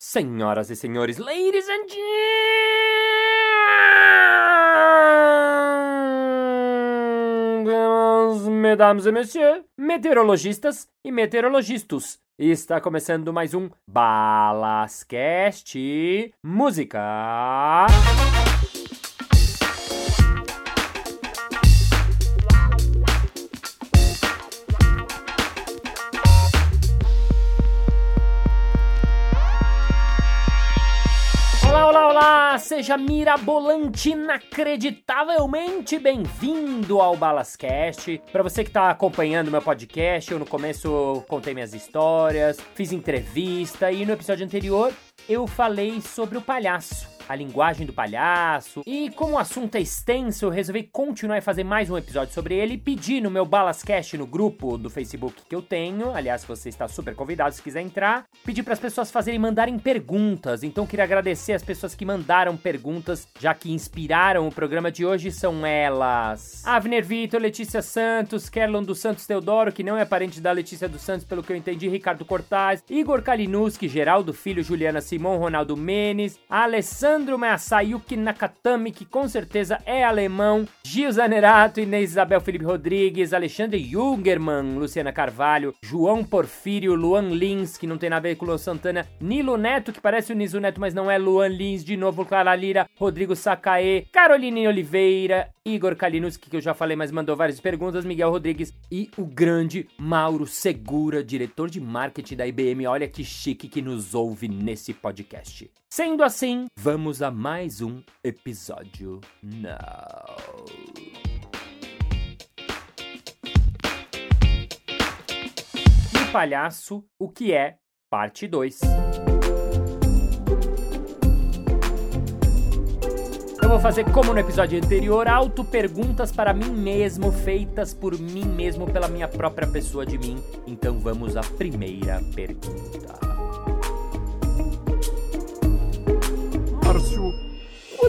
Senhoras e senhores, ladies and gentlemen, mesdames et messieurs, meteorologistas e meteorologistas. Está começando mais um Balascast Música. Seja mirabolante, inacreditavelmente bem-vindo ao Balascast. Para você que está acompanhando meu podcast, eu no começo contei minhas histórias, fiz entrevista e no episódio anterior eu falei sobre o palhaço a linguagem do palhaço. E como o assunto é extenso, eu resolvi continuar e fazer mais um episódio sobre ele pedir no meu Balascast no grupo do Facebook que eu tenho. Aliás, você está super convidado se quiser entrar. Pedir para as pessoas fazerem mandarem perguntas. Então queria agradecer as pessoas que mandaram perguntas, já que inspiraram o programa de hoje. São elas: Avner Vitor, Letícia Santos, Kerlon dos Santos Teodoro, que não é parente da Letícia dos Santos, pelo que eu entendi, Ricardo Cortaz, Igor Kalinowski, Geraldo Filho, Juliana Simon, Ronaldo Menes, Alessandro Alessandro Masayuki Nakatami, que com certeza é alemão, Gil Zanerato, Inês Isabel Felipe Rodrigues, Alexandre Jungerman, Luciana Carvalho, João Porfírio, Luan Lins, que não tem nada a ver com o Luan Santana, Nilo Neto, que parece o Niso Neto, mas não é Luan Lins, de novo Clara Lira, Rodrigo Sacaê, Caroline Oliveira, Igor Kalinowski, que eu já falei, mas mandou várias perguntas, Miguel Rodrigues e o grande Mauro Segura, diretor de marketing da IBM. Olha que chique que nos ouve nesse podcast. Sendo assim, vamos a mais um episódio now. E o palhaço, o que é? Parte 2. Eu vou fazer como no episódio anterior, auto-perguntas para mim mesmo, feitas por mim mesmo, pela minha própria pessoa de mim. Então vamos à primeira pergunta.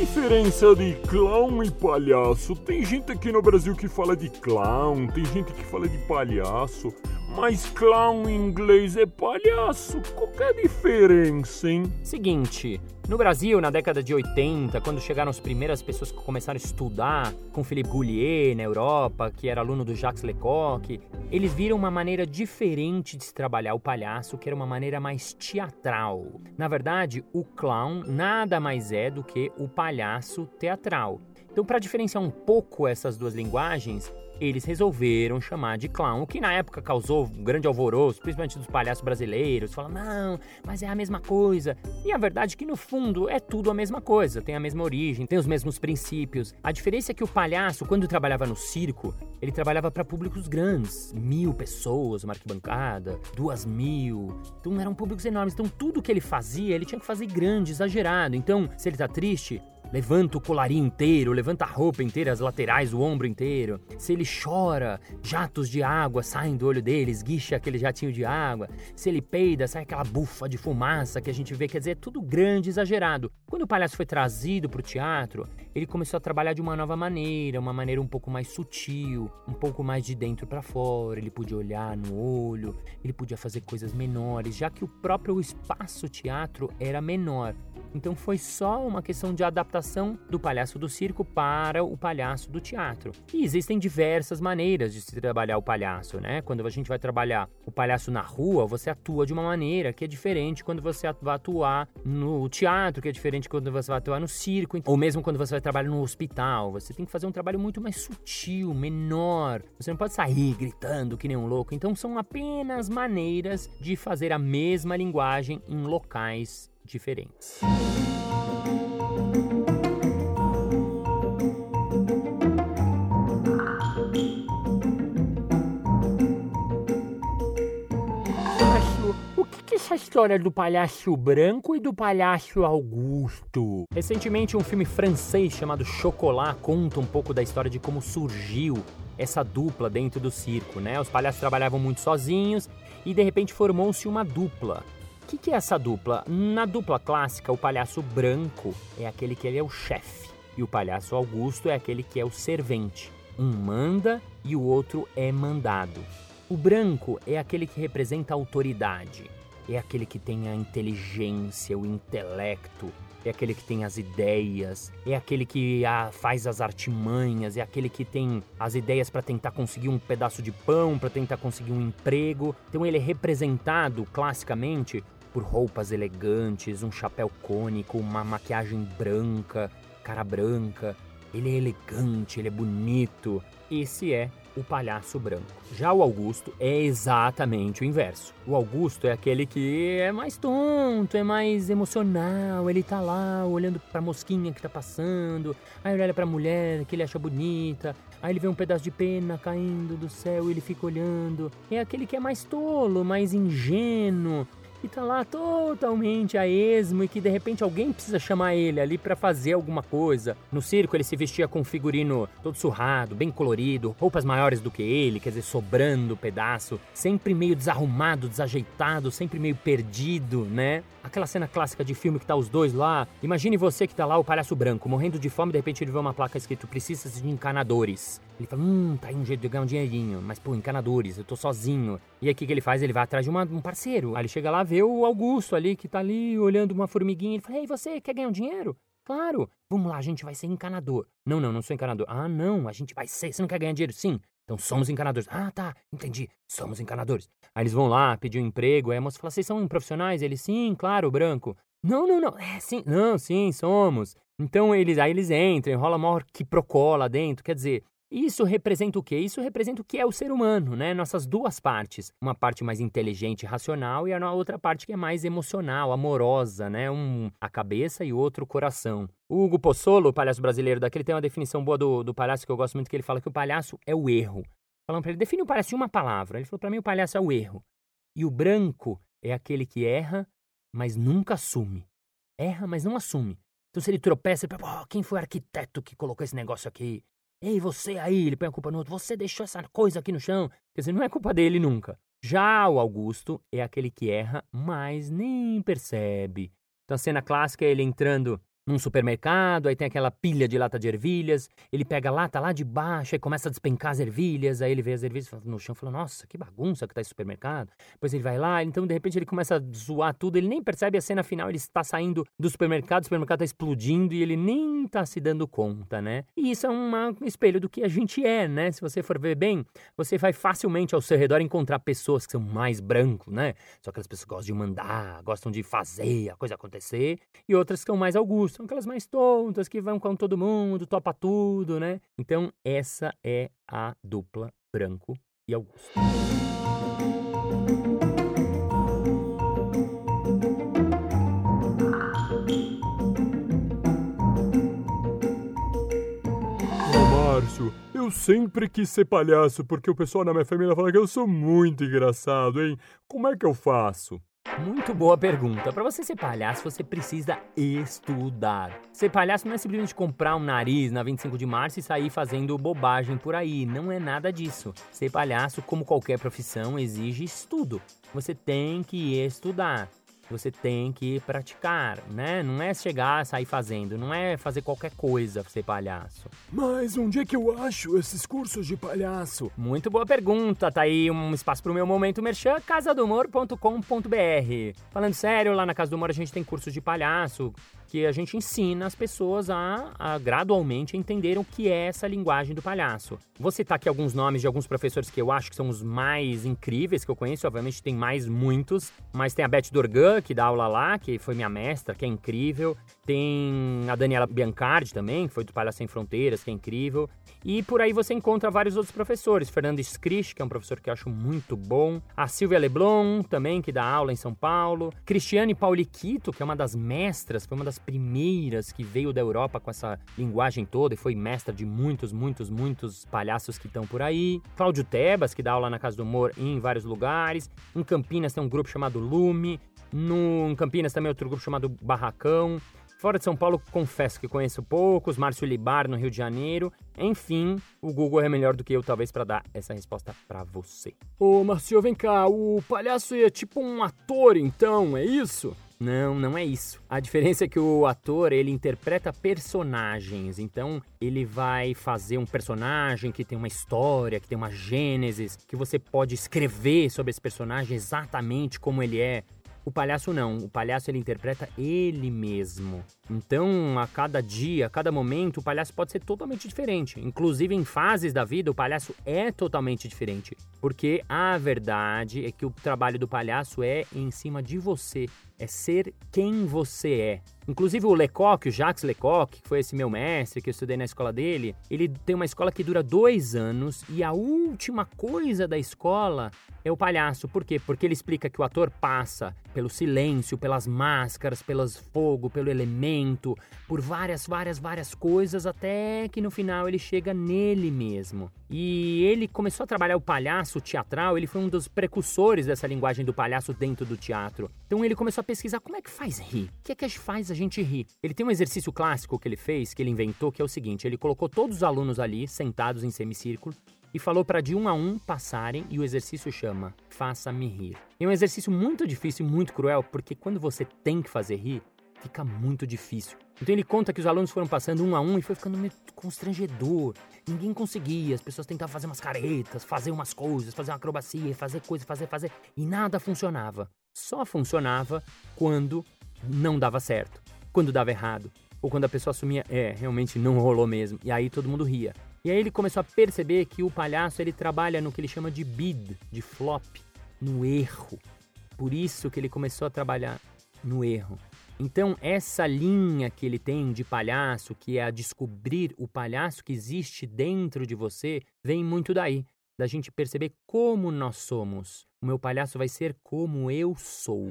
Diferença de clown e palhaço? Tem gente aqui no Brasil que fala de clown, tem gente que fala de palhaço, mas clown em inglês é palhaço. Qual é a diferença, hein? Seguinte, no Brasil, na década de 80, quando chegaram as primeiras pessoas que começaram a estudar com Philippe Goulier na Europa, que era aluno do Jacques Lecoq, eles viram uma maneira diferente de se trabalhar o palhaço, que era uma maneira mais teatral. Na verdade, o clown nada mais é do que o palhaço teatral. Então, para diferenciar um pouco essas duas linguagens, eles resolveram chamar de clown, o que na época causou um grande alvoroço, principalmente dos palhaços brasileiros, falando, não, mas é a mesma coisa. E a verdade é que no fundo é tudo a mesma coisa, tem a mesma origem, tem os mesmos princípios. A diferença é que o palhaço, quando trabalhava no circo, ele trabalhava para públicos grandes, mil pessoas, uma arquibancada, duas mil. Então eram públicos enormes. Então tudo que ele fazia, ele tinha que fazer grande, exagerado. Então, se ele tá triste, levanta o colarinho inteiro, levanta a roupa inteira, as laterais, o ombro inteiro. Se ele chora, jatos de água saem do olho dele, esguicha aquele jatinho de água. Se ele peida, sai aquela bufa de fumaça que a gente vê, quer dizer, é tudo grande, exagerado. Quando o palhaço foi trazido para o teatro, ele começou a trabalhar de uma nova maneira, uma maneira um pouco mais sutil, um pouco mais de dentro para fora. Ele podia olhar no olho, ele podia fazer coisas menores, já que o próprio espaço teatro era menor. Então foi só uma questão de adaptação do palhaço do circo para o palhaço do teatro. E existem diversas maneiras de se trabalhar o palhaço, né? Quando a gente vai trabalhar o palhaço na rua, você atua de uma maneira que é diferente quando você vai atuar no teatro, que é diferente quando você vai atuar no circo, ou mesmo quando você vai trabalhar no hospital. Você tem que fazer um trabalho muito mais sutil, menor. Você não pode sair gritando que nem um louco. Então são apenas maneiras de fazer a mesma linguagem em locais diferentes. É essa história do palhaço branco e do palhaço Augusto? Recentemente, um filme francês chamado Chocolat conta um pouco da história de como surgiu essa dupla dentro do circo, né? Os palhaços trabalhavam muito sozinhos e de repente formou-se uma dupla. Que, que é essa dupla? Na dupla clássica, o palhaço branco é aquele que ele é o chefe e o palhaço Augusto é aquele que é o servente. Um manda e o outro é mandado. O branco é aquele que representa a autoridade. é aquele que tem a inteligência, o intelecto, é aquele que tem as ideias, é aquele que a, faz as artimanhas, é aquele que tem as ideias para tentar conseguir um pedaço de pão, para tentar conseguir um emprego. Então ele é representado classicamente por roupas elegantes, um chapéu cônico, uma maquiagem branca, cara branca. Ele é elegante, ele é bonito. Esse é o palhaço branco. Já o Augusto é exatamente o inverso. O Augusto é aquele que é mais tonto, é mais emocional, ele tá lá olhando pra mosquinha que tá passando, aí ele olha pra mulher que ele acha bonita, aí ele vê um pedaço de pena caindo do céu e ele fica olhando. É aquele que é mais tolo, mais ingênuo, e tá lá totalmente a esmo e que de repente alguém precisa chamar ele ali para fazer alguma coisa. No circo ele se vestia com um figurino todo surrado, bem colorido, roupas maiores do que ele, quer dizer, sobrando pedaço, sempre meio desarrumado, desajeitado, sempre meio perdido, né? Aquela cena clássica de filme que tá os dois lá. Imagine você que tá lá, o palhaço branco, morrendo de fome, de repente ele vê uma placa escrito precisa de encanadores. Ele fala, hum, tá aí um jeito de ganhar um dinheirinho, mas pô, encanadores, eu tô sozinho. E aí o que, que ele faz? Ele vai atrás de uma, um parceiro. Aí ele chega lá, vê o Augusto ali, que tá ali olhando uma formiguinha. Ele fala, ei, você quer ganhar um dinheiro? Claro, vamos lá, a gente vai ser encanador. Não, não, não sou encanador. Ah, não, a gente vai ser. Você não quer ganhar dinheiro? Sim. Então somos encanadores. Ah, tá, entendi. Somos encanadores. Aí eles vão lá, pedir um emprego. Aí a moça fala: vocês são profissionais? Ele, sim, claro, branco. Não, não, não. É, sim, não, sim, somos. Então eles, aí eles entram, rola maior que procola dentro. Quer dizer, isso representa o quê? Isso representa o que é o ser humano, né? Nossas duas partes. Uma parte mais inteligente e racional e a outra parte que é mais emocional, amorosa, né? Um, a cabeça e outro o coração. O Hugo Pozzolo, palhaço brasileiro daqui, ele tem uma definição boa do, do palhaço que eu gosto muito, que ele fala que o palhaço é o erro. Falando para ele, define o palhaço em uma palavra. Ele falou, para mim o palhaço é o erro. E o branco é aquele que erra, mas nunca assume. Erra, mas não assume. Então se ele tropeça, ele fala, oh, quem foi o arquiteto que colocou esse negócio aqui? Ei, você aí, ele põe a culpa no outro, você deixou essa coisa aqui no chão. Quer dizer, não é culpa dele nunca. Já o Augusto é aquele que erra, mas nem percebe. Então a cena clássica é ele entrando num supermercado, aí tem aquela pilha de lata de ervilhas, ele pega a lata lá de baixo e começa a despencar as ervilhas, aí ele vê as ervilhas no chão e fala, nossa, que bagunça que tá esse supermercado. Depois ele vai lá, então de repente ele começa a zoar tudo, ele nem percebe a cena final, ele está saindo do supermercado, o supermercado tá explodindo e ele nem tá se dando conta, né? E isso é um espelho do que a gente é, né? Se você for ver bem, você vai facilmente ao seu redor encontrar pessoas que são mais brancos, né? Só aquelas pessoas que gostam de mandar, gostam de fazer a coisa acontecer, e outras que são mais augustas são aquelas mais tontas que vão com todo mundo, topa tudo, né? Então, essa é a dupla Branco e Augusto. Márcio, eu sempre quis ser palhaço porque o pessoal na minha família fala que eu sou muito engraçado, hein? Como é que eu faço? Muito boa pergunta. Para você ser palhaço, você precisa estudar. Ser palhaço não é simplesmente comprar um nariz na 25 de março e sair fazendo bobagem por aí. Não é nada disso. Ser palhaço, como qualquer profissão, exige estudo. Você tem que estudar você tem que praticar, né? Não é chegar, sair fazendo, não é fazer qualquer coisa ser palhaço. Mas onde é que eu acho esses cursos de palhaço? Muito boa pergunta, tá aí um espaço pro meu momento merchan, casadomor.com.br. Falando sério, lá na Casa do Humor a gente tem cursos de palhaço, que a gente ensina as pessoas a, a, gradualmente entender o que é essa linguagem do palhaço. Vou citar aqui alguns nomes de alguns professores que eu acho que são os mais incríveis que eu conheço, obviamente tem mais muitos, mas tem a Beth Dorgan, que dá aula lá, que foi minha mestra, que é incrível. Tem a Daniela Biancardi também, que foi do Palhaço Sem Fronteiras, que é incrível. E por aí você encontra vários outros professores. Fernando Scrisch, que é um professor que eu acho muito bom. A Silvia Leblon, também, que dá aula em São Paulo. Cristiane Pauliquito, que é uma das mestras, foi uma das primeiras que veio da Europa com essa linguagem toda e foi mestra de muitos, muitos, muitos palhaços que estão por aí. Cláudio Tebas, que dá aula na Casa do Humor em vários lugares. Em Campinas tem um grupo chamado Lume. No, em Campinas também outro grupo chamado Barracão. Fora de São Paulo, confesso que conheço poucos, Márcio Libar no Rio de Janeiro. Enfim, o Google é melhor do que eu, talvez, para dar essa resposta para você. Ô, Márcio, vem cá, o palhaço é tipo um ator, então, é isso? Não, não é isso. A diferença é que o ator, ele interpreta personagens. Então, ele vai fazer um personagem que tem uma história, que tem uma gênesis, que você pode escrever sobre esse personagem exatamente como ele é. O palhaço não, o palhaço ele interpreta ele mesmo. Então, a cada dia, a cada momento, o palhaço pode ser totalmente diferente. Inclusive em fases da vida, o palhaço é totalmente diferente, porque a verdade é que o trabalho do palhaço é em cima de você, é ser quem você é. Inclusive o Lecoq, o Jacques Lecoq, que foi esse meu mestre, que eu estudei na escola dele, ele tem uma escola que dura dois anos e a última coisa da escola é o palhaço. Por quê? Porque ele explica que o ator passa pelo silêncio, pelas máscaras, pelos fogo, pelo elemento, por várias, várias, várias coisas, até que no final ele chega nele mesmo. E ele começou a trabalhar o palhaço teatral, ele foi um dos precursores dessa linguagem do palhaço dentro do teatro. Então ele começou a pesquisar como é que faz rir, o que é que faz a gente rir. Ele tem um exercício clássico que ele fez, que ele inventou, que é o seguinte: ele colocou todos os alunos ali, sentados em semicírculo, e falou para de um a um passarem e o exercício chama Faça-me rir. É um exercício muito difícil e muito cruel, porque quando você tem que fazer rir, fica muito difícil. Então ele conta que os alunos foram passando um a um e foi ficando meio constrangedor. Ninguém conseguia, as pessoas tentavam fazer umas caretas, fazer umas coisas, fazer uma acrobacia, fazer coisa, fazer, fazer, e nada funcionava. Só funcionava quando não dava certo, quando dava errado, ou quando a pessoa assumia, é, realmente não rolou mesmo, e aí todo mundo ria. E aí ele começou a perceber que o palhaço ele trabalha no que ele chama de bid, de flop, no erro. Por isso que ele começou a trabalhar no erro. Então, essa linha que ele tem de palhaço, que é a descobrir o palhaço que existe dentro de você, vem muito daí, da gente perceber como nós somos. O meu palhaço vai ser como eu sou.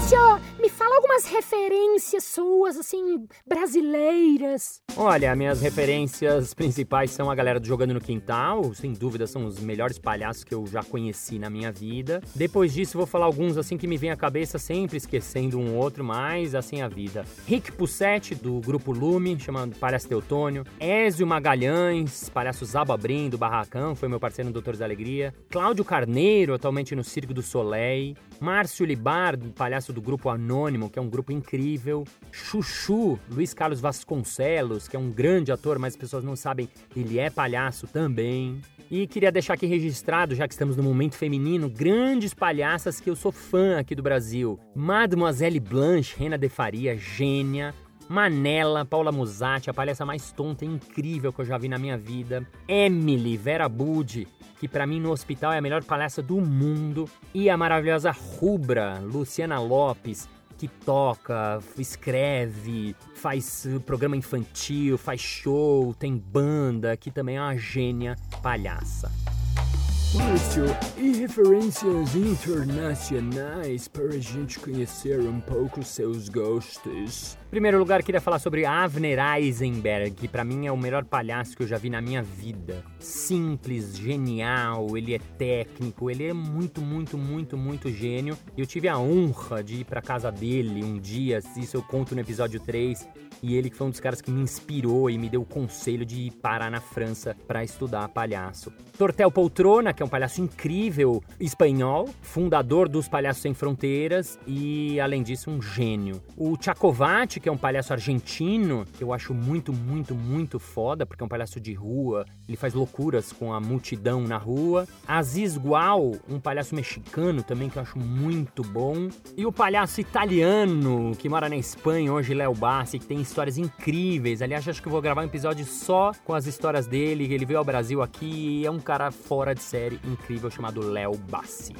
Márcio, me fala algumas referências suas, assim, brasileiras. Olha, minhas referências principais são a galera do Jogando no Quintal, sem dúvida são os melhores palhaços que eu já conheci na minha vida. Depois disso, vou falar alguns assim que me vem à cabeça, sempre esquecendo um outro, mas assim a vida. Rick Pussetti, do grupo Lume, chamado Palhaço Teutônio. Ézio Magalhães, palhaço Zababrim, do Barracão, foi meu parceiro no Doutores da Alegria. Cláudio Carneiro, atualmente no Circo do Soleil. Márcio Libar, palhaço do grupo Anônimo, que é um grupo incrível. Chuchu, Luiz Carlos Vasconcelos, que é um grande ator, mas as pessoas não sabem, ele é palhaço também. E queria deixar aqui registrado, já que estamos no momento feminino, grandes palhaças que eu sou fã aqui do Brasil. Mademoiselle Blanche, Rena de Faria, gênia. Manela, Paula Musatti, a palhaça mais tonta e incrível que eu já vi na minha vida. Emily, Vera Budi, que para mim no hospital é a melhor palhaça do mundo. E a maravilhosa Rubra, Luciana Lopes, que toca, escreve, faz programa infantil, faz show, tem banda, que também é uma gênia palhaça. Márcio, e referências internacionais para a gente conhecer um pouco seus gostos? Em primeiro lugar, queria falar sobre Avner Eisenberg, que para mim é o melhor palhaço que eu já vi na minha vida. Simples, genial, ele é técnico, ele é muito, muito, muito, muito gênio. Eu tive a honra de ir para casa dele um dia, isso eu conto no episódio 3, e ele que foi um dos caras que me inspirou e me deu o conselho de ir parar na França para estudar palhaço. Tortel Poltrona, que é um palhaço incrível espanhol, fundador dos Palhaços Sem Fronteiras e, além disso, um gênio. O Chacovati, que é um palhaço argentino, que eu acho muito, muito, muito foda, porque é um palhaço de rua, ele faz loucuras com a multidão na rua. Aziz Gual, um palhaço mexicano também, que eu acho muito bom. E o palhaço italiano, que mora na Espanha, hoje Léo Bassi, que tem histórias incríveis. Aliás, acho que vou gravar um episódio só com as histórias dele. Ele veio ao Brasil aqui é um cara fora de série incrível chamado Léo Bassi.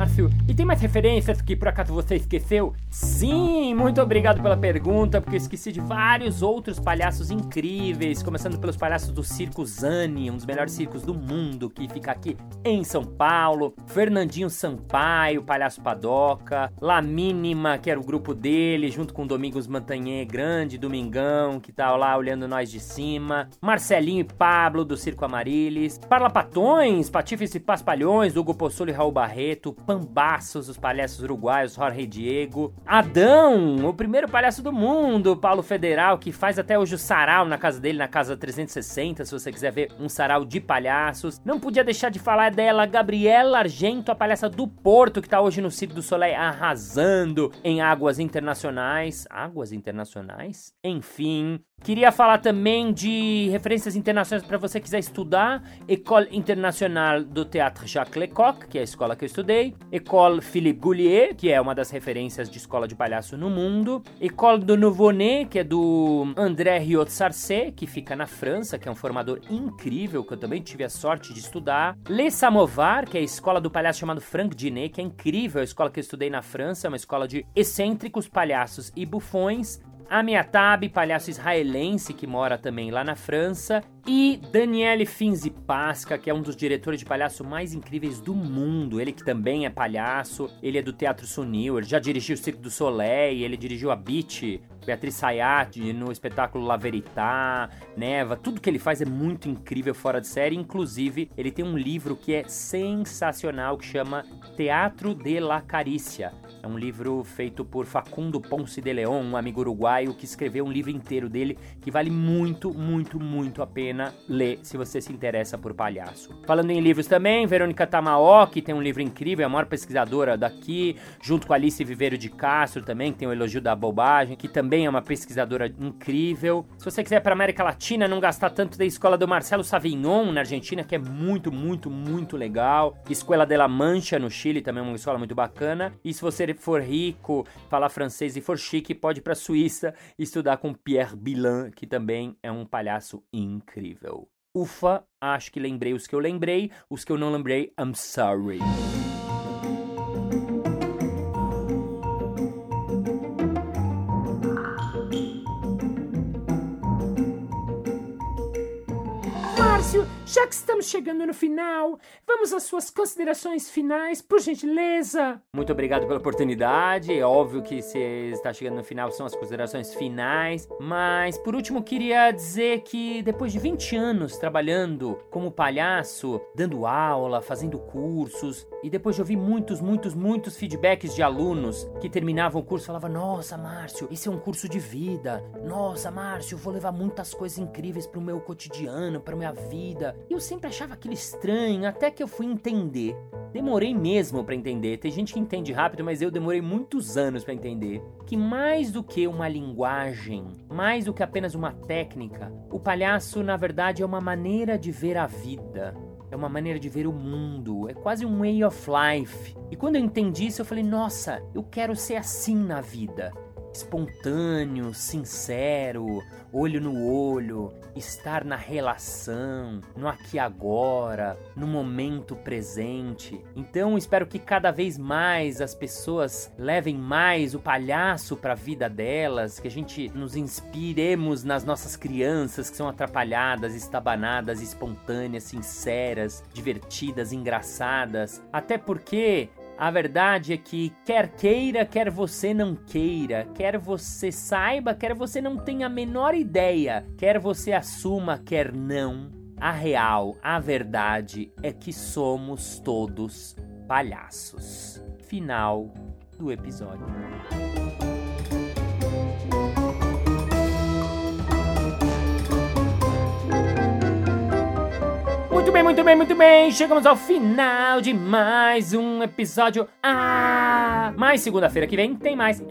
Márcio, e tem mais referências que por acaso você esqueceu? Sim, muito obrigado pela pergunta, porque eu esqueci de vários outros palhaços incríveis, começando pelos palhaços do Circo Zani, um dos melhores circos do mundo, que fica aqui em São Paulo, Fernandinho Sampaio, palhaço Padoca, La Mínima, que era o grupo dele, junto com Domingos Montanhê Grande, Domingão, que tá lá olhando nós de cima, Marcelinho e Pablo, do Circo Amarilis, Parlapatões, Patifes e Paspalhões, Hugo Possolo e Raul Barreto, pambaços, os palhaços uruguaios, Jorge Diego. Adão, o primeiro palhaço do mundo, Paulo Federal, que faz até hoje o sarau na casa dele, na casa 360, se você quiser ver um sarau de palhaços. Não podia deixar de falar dela, Gabriela Argento, a palhaça do Porto, que tá hoje no Circo do Soleil arrasando em águas internacionais. Águas internacionais? Enfim, Queria falar também de referências internacionais para você quiser estudar. École Internationale do Théâtre Jacques Lecoq, que é a escola que eu estudei. École Philippe Goulier, que é uma das referências de escola de palhaço no mundo. École do Nouveau-Né, que é do André Riot Sarcé, que fica na França, que é um formador incrível, que eu também tive a sorte de estudar. Les Samovar, que é a escola do palhaço chamado Franck Dinet, que é incrível, a escola que eu estudei na França, é uma escola de excêntricos palhaços e bufões. Amiatab, palhaço israelense que mora também lá na França, e Daniele Finzi Pasca, que é um dos diretores de palhaço mais incríveis do mundo. Ele que também é palhaço, ele é do Teatro Sunil, ele já dirigiu o Circo do Soleil, ele dirigiu a Beat, Beatriz Sayat no espetáculo La Verità, Neva, tudo que ele faz é muito incrível, fora de série. Inclusive, ele tem um livro que é sensacional que chama Teatro de la Carícia é um livro feito por Facundo Ponce de Leon, um amigo uruguaio que escreveu um livro inteiro dele que vale muito, muito, muito a pena ler se você se interessa por palhaço. Falando em livros também, Verônica Tamaoki tem um livro incrível, é a maior pesquisadora daqui, junto com Alice Viveiro de Castro também, que tem o Elogio da Bobagem, que também é uma pesquisadora incrível. Se você quiser para América Latina, não gastar tanto da escola do Marcelo Savignon na Argentina, que é muito, muito, muito legal. Escola de la Mancha no Chile também é uma escola muito bacana. E se você for rico, falar francês e for chique, pode ir para Suíça estudar com Pierre Bilan, que também é um palhaço incrível. Ufa, acho que lembrei os que eu lembrei, os que eu não lembrei, I'm sorry. Márcio, já que estamos chegando no final, vamos às suas considerações finais, por gentileza. Muito obrigado pela oportunidade. É óbvio que se está chegando no final são as considerações finais, mas por último queria dizer que depois de 20 anos trabalhando como palhaço, dando aula, fazendo cursos, e depois de ouvir muitos, muitos, muitos feedbacks de alunos que terminavam o curso falavam: "Nossa, Márcio, esse é um curso de vida. Nossa, Márcio, vou levar muitas coisas incríveis para o meu cotidiano, para minha vida". E eu sempre achava aquilo estranho, até que eu fui entender. Demorei mesmo para entender. Tem gente que entende rápido, mas eu demorei muitos anos para entender que mais do que uma linguagem, mais do que apenas uma técnica, o palhaço na verdade é uma maneira de ver a vida. É uma maneira de ver o mundo, é quase um way of life. E quando eu entendi isso, eu falei: nossa, eu quero ser assim na vida espontâneo, sincero, olho no olho, estar na relação, no aqui agora, no momento presente. Então espero que cada vez mais as pessoas levem mais o palhaço para a vida delas, que a gente nos inspiremos nas nossas crianças que são atrapalhadas, estabanadas, espontâneas, sinceras, divertidas, engraçadas. Até porque a verdade é que quer queira, quer você não queira, quer você saiba, quer você não tenha a menor ideia, quer você assuma, quer não, a real, a verdade é que somos todos palhaços. Final do episódio. Muito bem, muito bem, muito bem. Chegamos ao final de mais um episódio. Ah! Mas segunda-feira que vem tem mais.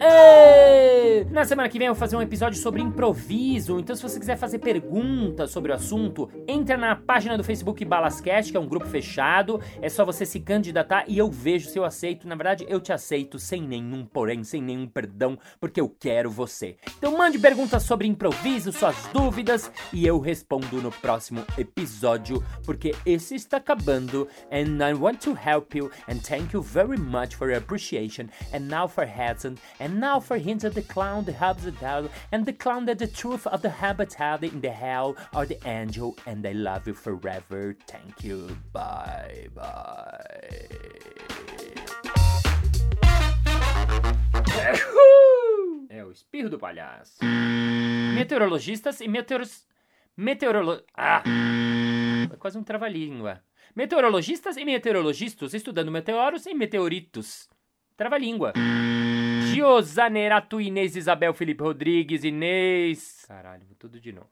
Na semana que vem eu vou fazer um episódio sobre improviso. Então, se você quiser fazer perguntas sobre o assunto, entra na página do Facebook Balascast, que é um grupo fechado. É só você se candidatar e eu vejo se eu aceito. Na verdade, eu te aceito sem nenhum porém, sem nenhum perdão, porque eu quero você. Então, mande perguntas sobre improviso, suas dúvidas e eu respondo no próximo episódio. Porque esse está acabando and I want to help you and thank you very much for your appreciation and now for Hudson and now for hints of the clown, the habitat and the clown that the truth of the habitat in the hell or the angel and I love you forever. Thank you. Bye bye. É o espirro do palhaço. Meteorologistas e meteoros... Meteorolo... Ah! É quase um trava-língua. Meteorologistas e meteorologistas estudando meteoros e meteoritos. Trava-língua. Giosanerato, Inês Isabel Felipe Rodrigues, Inês. Caralho, tudo de novo.